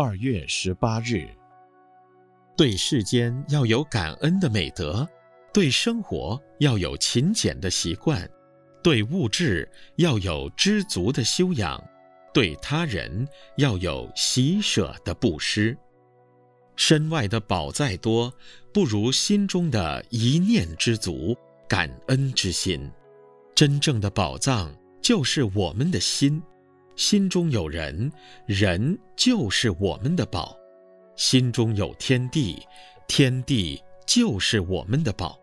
二月十八日，对世间要有感恩的美德，对生活要有勤俭的习惯，对物质要有知足的修养，对他人要有喜舍的布施。身外的宝再多，不如心中的一念知足、感恩之心。真正的宝藏就是我们的心。心中有人，人就是我们的宝；心中有天地，天地就是我们的宝；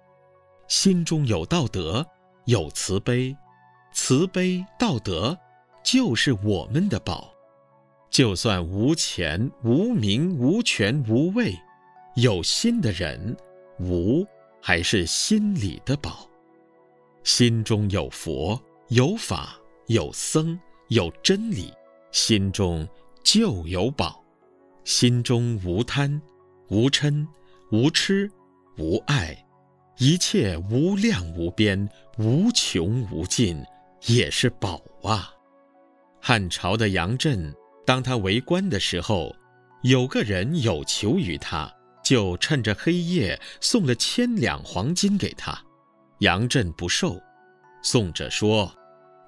心中有道德，有慈悲，慈悲道德就是我们的宝。就算无钱无名无权无位，有心的人，无还是心里的宝。心中有佛，有法，有僧。有真理，心中就有宝；心中无贪、无嗔、无痴、无爱，一切无量无边、无穷无尽，也是宝啊！汉朝的杨震，当他为官的时候，有个人有求于他，就趁着黑夜送了千两黄金给他。杨震不受，宋者说。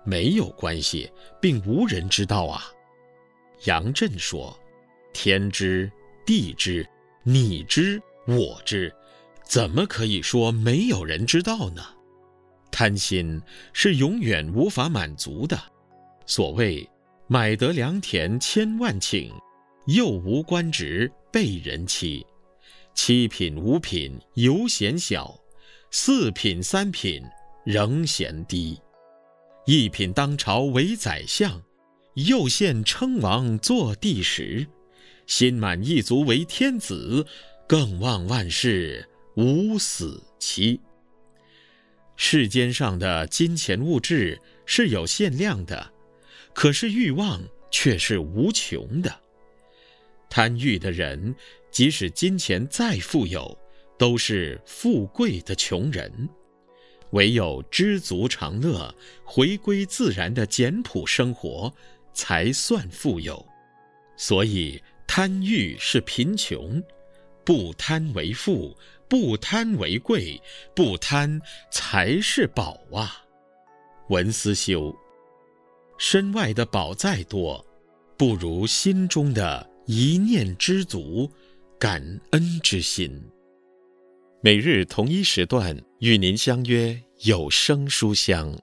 没有关系，并无人知道啊。杨震说：“天知，地知，你知，我知，怎么可以说没有人知道呢？”贪心是永远无法满足的。所谓“买得良田千万顷，又无官职被人欺。七品五品犹嫌小，四品三品仍嫌低。”一品当朝为宰相，又羡称王做帝时；心满意足为天子，更望万世无死期。世间上的金钱物质是有限量的，可是欲望却是无穷的。贪欲的人，即使金钱再富有，都是富贵的穷人。唯有知足常乐，回归自然的简朴生活，才算富有。所以贪欲是贫穷，不贪为富，不贪为贵，不贪才是宝啊！文思修，身外的宝再多，不如心中的一念知足、感恩之心。每日同一时段与您相约有声书香。